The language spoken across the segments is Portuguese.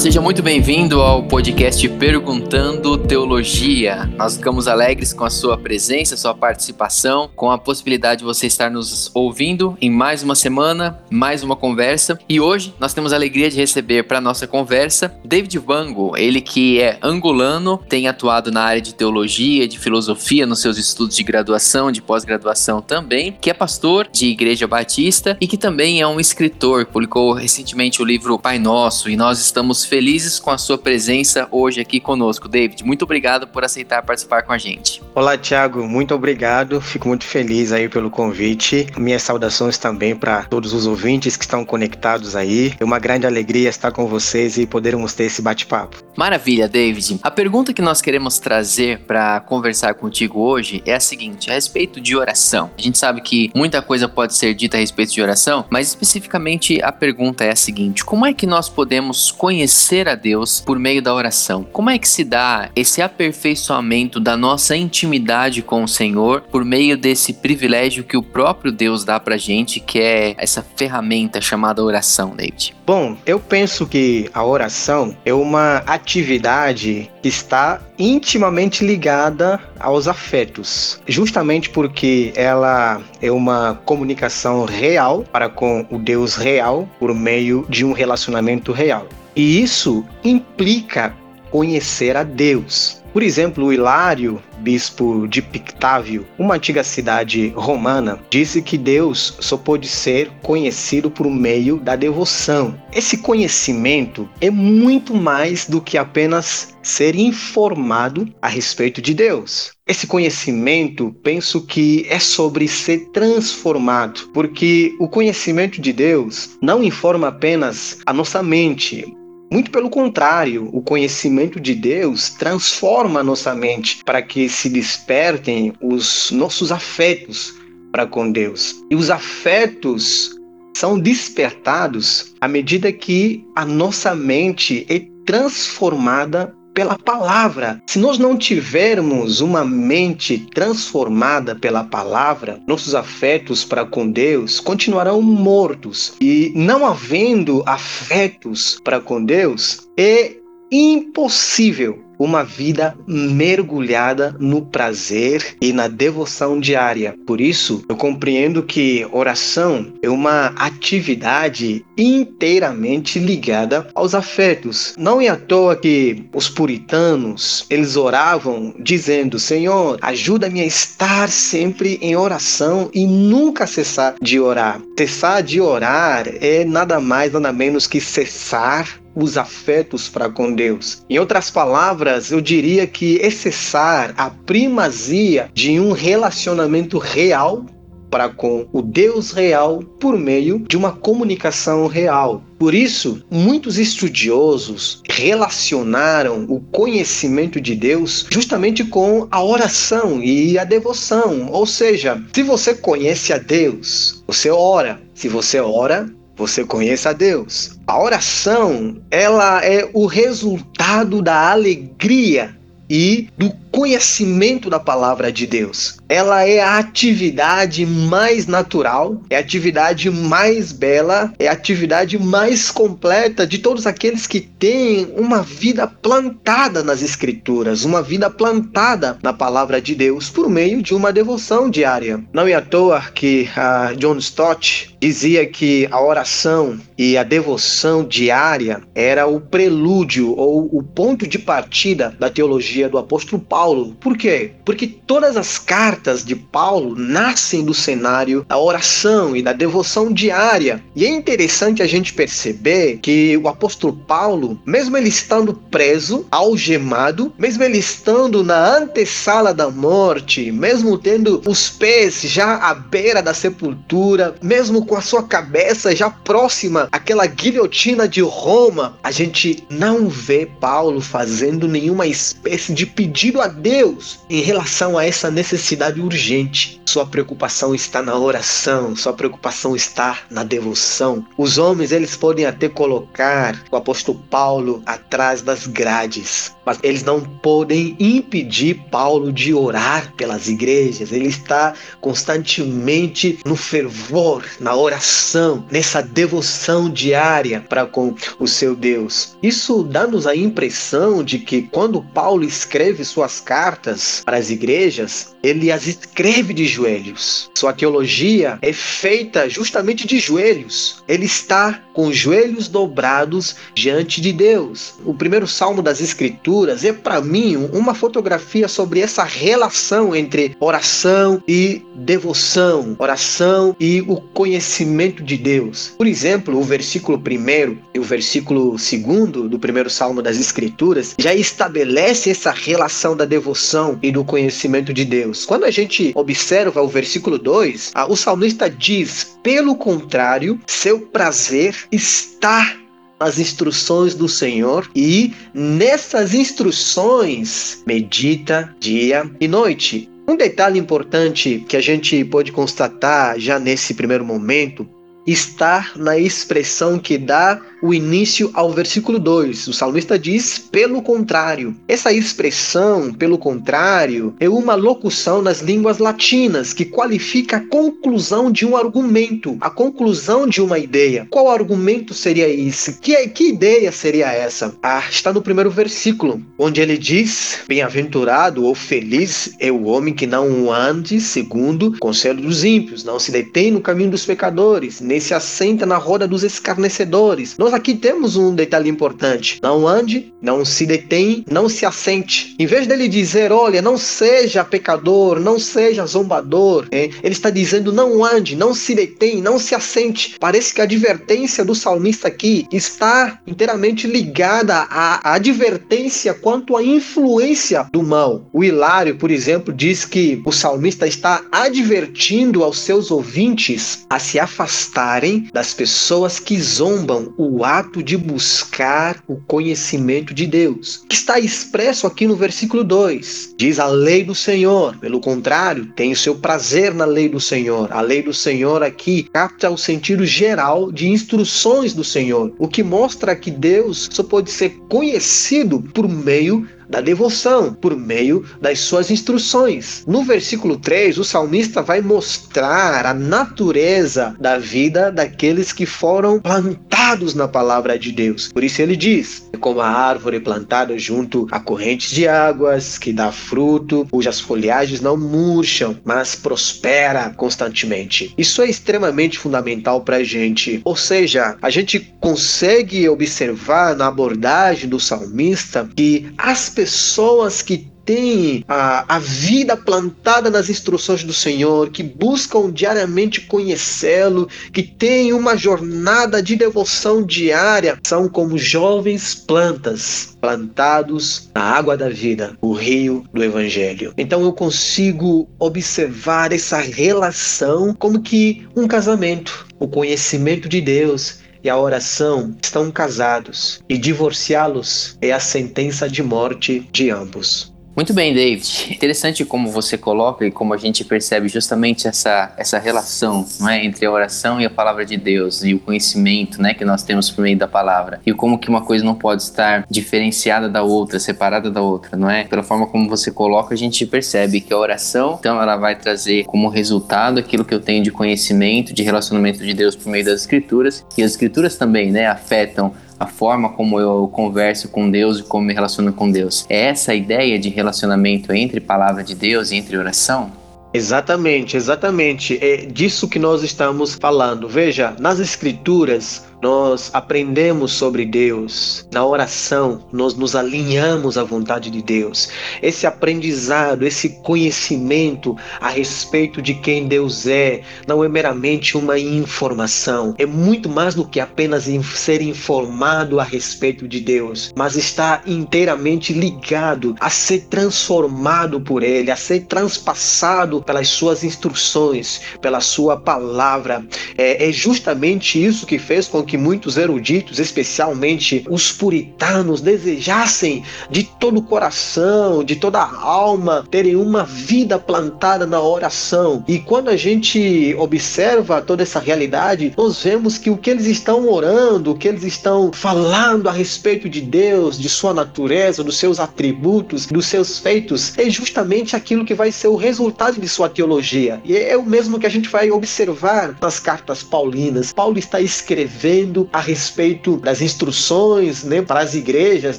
seja muito bem-vindo ao podcast Perguntando Teologia. Nós ficamos alegres com a sua presença, sua participação, com a possibilidade de você estar nos ouvindo em mais uma semana, mais uma conversa. E hoje nós temos a alegria de receber para nossa conversa David Vango, ele que é angolano, tem atuado na área de teologia, de filosofia nos seus estudos de graduação, de pós-graduação também, que é pastor de Igreja Batista e que também é um escritor, publicou recentemente o livro Pai Nosso e nós Estamos felizes com a sua presença hoje aqui conosco. David, muito obrigado por aceitar participar com a gente. Olá, Thiago, muito obrigado. Fico muito feliz aí pelo convite. Minhas saudações também para todos os ouvintes que estão conectados aí. É uma grande alegria estar com vocês e podermos ter esse bate-papo. Maravilha, David. A pergunta que nós queremos trazer para conversar contigo hoje é a seguinte: a respeito de oração. A gente sabe que muita coisa pode ser dita a respeito de oração, mas especificamente a pergunta é a seguinte: como é que nós podemos conhecer conhecer a Deus por meio da oração. Como é que se dá esse aperfeiçoamento da nossa intimidade com o Senhor por meio desse privilégio que o próprio Deus dá pra gente, que é essa ferramenta chamada oração, David? Bom, eu penso que a oração é uma atividade que está intimamente ligada aos afetos, justamente porque ela é uma comunicação real para com o Deus real por meio de um relacionamento real. E isso implica conhecer a Deus. Por exemplo, o Hilário, bispo de Pictávio, uma antiga cidade romana, disse que Deus só pode ser conhecido por meio da devoção. Esse conhecimento é muito mais do que apenas ser informado a respeito de Deus. Esse conhecimento, penso que é sobre ser transformado, porque o conhecimento de Deus não informa apenas a nossa mente, muito pelo contrário, o conhecimento de Deus transforma a nossa mente para que se despertem os nossos afetos para com Deus. E os afetos são despertados à medida que a nossa mente é transformada pela palavra. Se nós não tivermos uma mente transformada pela palavra, nossos afetos para com Deus continuarão mortos. E não havendo afetos para com Deus, é impossível uma vida mergulhada no prazer e na devoção diária. Por isso, eu compreendo que oração é uma atividade inteiramente ligada aos afetos. Não é à toa que os puritanos, eles oravam dizendo: "Senhor, ajuda-me a estar sempre em oração e nunca cessar de orar". Cessar de orar é nada mais nada menos que cessar os afetos para com Deus. Em outras palavras, eu diria que é cessar a primazia de um relacionamento real para com o Deus real por meio de uma comunicação real. Por isso, muitos estudiosos relacionaram o conhecimento de Deus justamente com a oração e a devoção. Ou seja, se você conhece a Deus, você ora. Se você ora, você conheça a Deus. A oração, ela é o resultado da alegria e do conhecimento da palavra de Deus. Ela é a atividade mais natural, é a atividade mais bela, é a atividade mais completa de todos aqueles que têm uma vida plantada nas Escrituras, uma vida plantada na palavra de Deus por meio de uma devoção diária. Não é à toa que uh, John Stott dizia que a oração e a devoção diária era o prelúdio ou o ponto de partida da teologia do apóstolo Paulo Paulo. Por quê? Porque todas as cartas de Paulo nascem do cenário da oração e da devoção diária. E é interessante a gente perceber que o apóstolo Paulo, mesmo ele estando preso, algemado, mesmo ele estando na antessala da morte, mesmo tendo os pés já à beira da sepultura, mesmo com a sua cabeça já próxima àquela guilhotina de Roma, a gente não vê Paulo fazendo nenhuma espécie de pedido a Deus em relação a essa necessidade urgente. Sua preocupação está na oração, sua preocupação está na devoção. Os homens, eles podem até colocar o apóstolo Paulo atrás das grades, mas eles não podem impedir Paulo de orar pelas igrejas. Ele está constantemente no fervor, na oração, nessa devoção diária para com o seu Deus. Isso dá-nos a impressão de que quando Paulo escreve suas cartas para as igrejas, ele as escreve de joelhos. Sua teologia é feita justamente de joelhos. Ele está com os joelhos dobrados diante de Deus. O primeiro salmo das Escrituras é, para mim, uma fotografia sobre essa relação entre oração e devoção, oração e o conhecimento de Deus. Por exemplo, o versículo 1 e o versículo 2 do primeiro salmo das Escrituras já estabelece essa relação da devoção e do conhecimento de Deus. Quando a gente observa o versículo 2, o salmista diz: pelo contrário, seu prazer está nas instruções do Senhor e nessas instruções medita dia e noite. Um detalhe importante que a gente pode constatar já nesse primeiro momento está na expressão que dá o início ao versículo 2. O salmista diz, pelo contrário. Essa expressão, pelo contrário, é uma locução nas línguas latinas que qualifica a conclusão de um argumento, a conclusão de uma ideia. Qual argumento seria esse? Que, que ideia seria essa? Ah, está no primeiro versículo, onde ele diz: Bem-aventurado ou feliz é o homem que não ande segundo o conselho dos ímpios, não se detém no caminho dos pecadores, nem se assenta na roda dos escarnecedores. Nós aqui temos um detalhe importante: não ande, não se detém, não se assente. Em vez dele dizer, olha, não seja pecador, não seja zombador, hein? ele está dizendo, não ande, não se detém, não se assente. Parece que a advertência do salmista aqui está inteiramente ligada à advertência quanto à influência do mal. O Hilário, por exemplo, diz que o salmista está advertindo aos seus ouvintes a se afastar afastarem das pessoas que zombam o ato de buscar o conhecimento de Deus, que está expresso aqui no versículo 2. Diz a lei do Senhor, pelo contrário, tem o seu prazer na lei do Senhor. A lei do Senhor aqui capta o sentido geral de instruções do Senhor, o que mostra que Deus só pode ser conhecido por meio da devoção, por meio das suas instruções. No versículo 3, o salmista vai mostrar a natureza da vida daqueles que foram plantados na palavra de Deus. Por isso ele diz: é como a árvore plantada junto a correntes de águas, que dá fruto, cujas folhagens não murcham, mas prospera constantemente. Isso é extremamente fundamental para a gente. Ou seja, a gente consegue observar na abordagem do salmista que as pessoas que têm a, a vida plantada nas instruções do Senhor, que buscam diariamente conhecê-lo, que têm uma jornada de devoção diária, são como jovens plantas plantados na água da vida, o rio do Evangelho. Então eu consigo observar essa relação como que um casamento, o conhecimento de Deus e a oração estão casados, e divorciá-los é a sentença de morte de ambos. Muito bem, David. Interessante como você coloca e como a gente percebe justamente essa, essa relação é, entre a oração e a palavra de Deus e o conhecimento né, que nós temos por meio da palavra. E como que uma coisa não pode estar diferenciada da outra, separada da outra, não é? Pela forma como você coloca, a gente percebe que a oração, então, ela vai trazer como resultado aquilo que eu tenho de conhecimento, de relacionamento de Deus por meio das Escrituras. E as Escrituras também né, afetam a forma como eu converso com Deus e como me relaciono com Deus. É essa a ideia de relacionamento entre palavra de Deus e entre oração? Exatamente, exatamente. É disso que nós estamos falando. Veja, nas Escrituras, nós aprendemos sobre Deus. Na oração, nós nos alinhamos à vontade de Deus. Esse aprendizado, esse conhecimento a respeito de quem Deus é, não é meramente uma informação. É muito mais do que apenas ser informado a respeito de Deus, mas está inteiramente ligado a ser transformado por Ele, a ser transpassado pelas suas instruções, pela sua palavra. É, é justamente isso que fez com que que muitos eruditos, especialmente os puritanos, desejassem de todo o coração, de toda a alma, terem uma vida plantada na oração. E quando a gente observa toda essa realidade, nós vemos que o que eles estão orando, o que eles estão falando a respeito de Deus, de sua natureza, dos seus atributos, dos seus feitos, é justamente aquilo que vai ser o resultado de sua teologia. E é o mesmo que a gente vai observar nas cartas paulinas. Paulo está escrevendo a respeito das instruções né, para as igrejas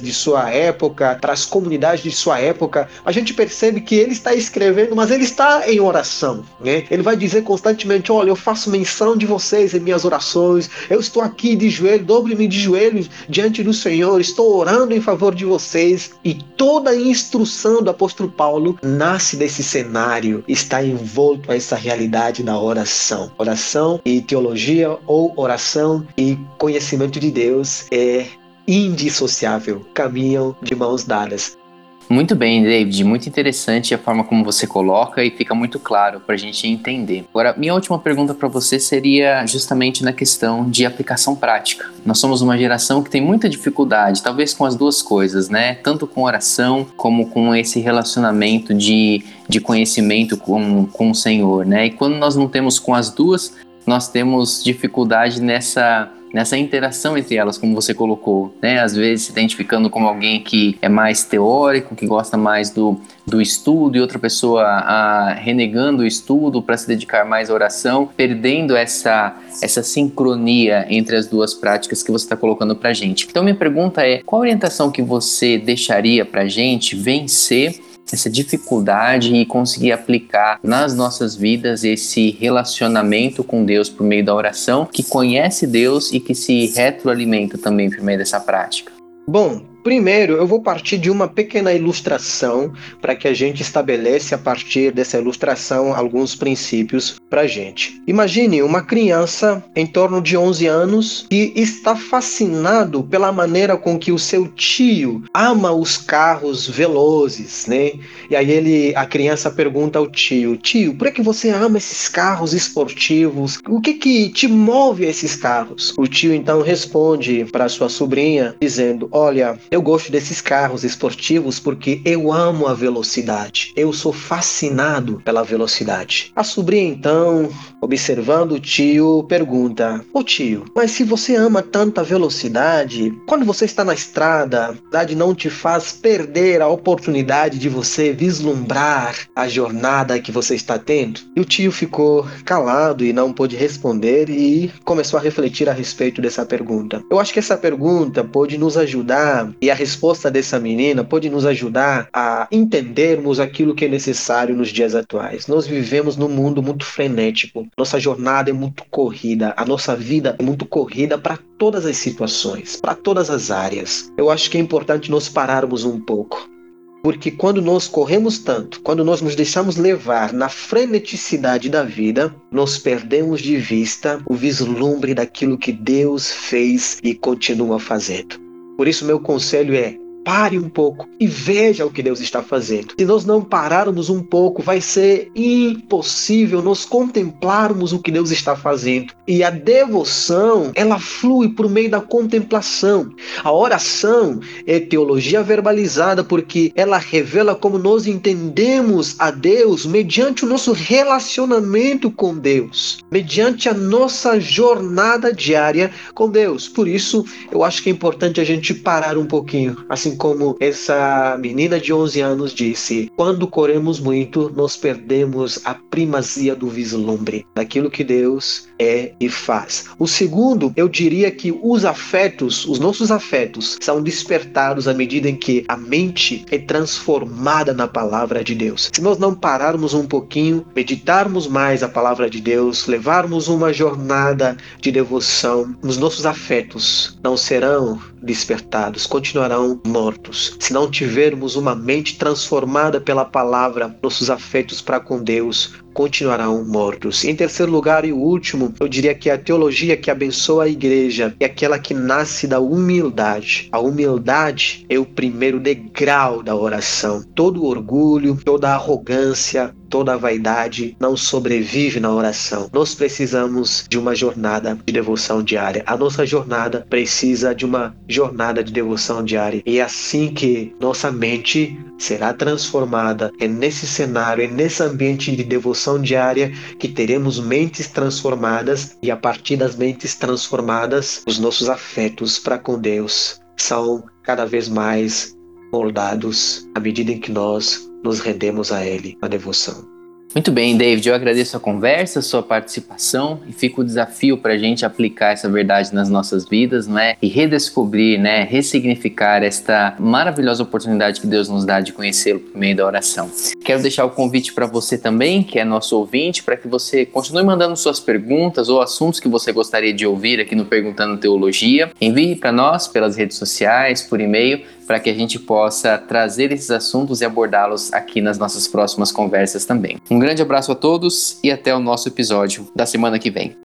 de sua época, para as comunidades de sua época. A gente percebe que ele está escrevendo, mas ele está em oração. Né? Ele vai dizer constantemente: Olha, eu faço menção de vocês em minhas orações, eu estou aqui de joelho, dobre-me de joelhos diante do Senhor, estou orando em favor de vocês. E toda a instrução do apóstolo Paulo nasce desse cenário, está envolto a essa realidade da oração. Oração e teologia ou oração e conhecimento de Deus é indissociável, caminham de mãos dadas. Muito bem, David. Muito interessante a forma como você coloca e fica muito claro para a gente entender. Agora, minha última pergunta para você seria justamente na questão de aplicação prática. Nós somos uma geração que tem muita dificuldade, talvez com as duas coisas, né? Tanto com oração como com esse relacionamento de, de conhecimento com, com o Senhor, né? E quando nós não temos com as duas, nós temos dificuldade nessa nessa interação entre elas, como você colocou, né? Às vezes se identificando como alguém que é mais teórico, que gosta mais do, do estudo, e outra pessoa renegando o estudo para se dedicar mais à oração, perdendo essa, essa sincronia entre as duas práticas que você está colocando para gente. Então, minha pergunta é: qual orientação que você deixaria para gente vencer? Essa dificuldade e conseguir aplicar nas nossas vidas esse relacionamento com Deus por meio da oração, que conhece Deus e que se retroalimenta também por meio dessa prática. Bom, Primeiro, eu vou partir de uma pequena ilustração para que a gente estabeleça a partir dessa ilustração alguns princípios para a gente. Imagine uma criança em torno de 11 anos que está fascinado pela maneira com que o seu tio ama os carros velozes, né? E aí ele, a criança pergunta ao tio: "Tio, por que você ama esses carros esportivos? O que que te move a esses carros?" O tio então responde para sua sobrinha dizendo: "Olha, eu gosto desses carros esportivos porque eu amo a velocidade. Eu sou fascinado pela velocidade. A sobrinha, então, observando o tio, pergunta: Ô tio, mas se você ama tanta velocidade, quando você está na estrada, a velocidade não te faz perder a oportunidade de você vislumbrar a jornada que você está tendo? E o tio ficou calado e não pôde responder e começou a refletir a respeito dessa pergunta. Eu acho que essa pergunta pode nos ajudar e a resposta dessa menina pode nos ajudar a entendermos aquilo que é necessário nos dias atuais. Nós vivemos num mundo muito frenético. Nossa jornada é muito corrida, a nossa vida é muito corrida para todas as situações, para todas as áreas. Eu acho que é importante nós pararmos um pouco. Porque quando nós corremos tanto, quando nós nos deixamos levar na freneticidade da vida, nós perdemos de vista o vislumbre daquilo que Deus fez e continua fazendo. Por isso, meu conselho é: pare um pouco e veja o que Deus está fazendo. Se nós não pararmos um pouco, vai ser impossível nós contemplarmos o que Deus está fazendo. E a devoção, ela flui por meio da contemplação. A oração é teologia verbalizada porque ela revela como nós entendemos a Deus mediante o nosso relacionamento com Deus, mediante a nossa jornada diária com Deus. Por isso, eu acho que é importante a gente parar um pouquinho, assim Assim como essa menina de 11 anos disse: quando corremos muito, nós perdemos a primazia do vislumbre, daquilo que Deus é e faz. O segundo, eu diria que os afetos, os nossos afetos, são despertados à medida em que a mente é transformada na palavra de Deus. Se nós não pararmos um pouquinho, meditarmos mais a palavra de Deus, levarmos uma jornada de devoção, os nossos afetos não serão despertados, continuarão mortos. Se não tivermos uma mente transformada pela palavra, nossos afetos para com Deus continuarão mortos. Em terceiro lugar e último, eu diria que a teologia que abençoa a igreja é aquela que nasce da humildade. A humildade é o primeiro degrau da oração. Todo orgulho, toda arrogância, toda a vaidade não sobrevive na oração. Nós precisamos de uma jornada de devoção diária. A nossa jornada precisa de uma jornada de devoção diária. E é assim que nossa mente será transformada. É nesse cenário, é nesse ambiente de devoção diária que teremos mentes transformadas e a partir das mentes transformadas, os nossos afetos para com Deus são cada vez mais moldados à medida em que nós nos rendemos a Ele na devoção. Muito bem, David, eu agradeço a conversa, a sua participação e fica o desafio para a gente aplicar essa verdade nas nossas vidas, né? E redescobrir, né? Ressignificar esta maravilhosa oportunidade que Deus nos dá de conhecê-lo por meio da oração. Quero deixar o convite para você também, que é nosso ouvinte, para que você continue mandando suas perguntas ou assuntos que você gostaria de ouvir aqui no Perguntando Teologia. Envie para nós pelas redes sociais, por e-mail para que a gente possa trazer esses assuntos e abordá-los aqui nas nossas próximas conversas também. Um grande abraço a todos e até o nosso episódio da semana que vem.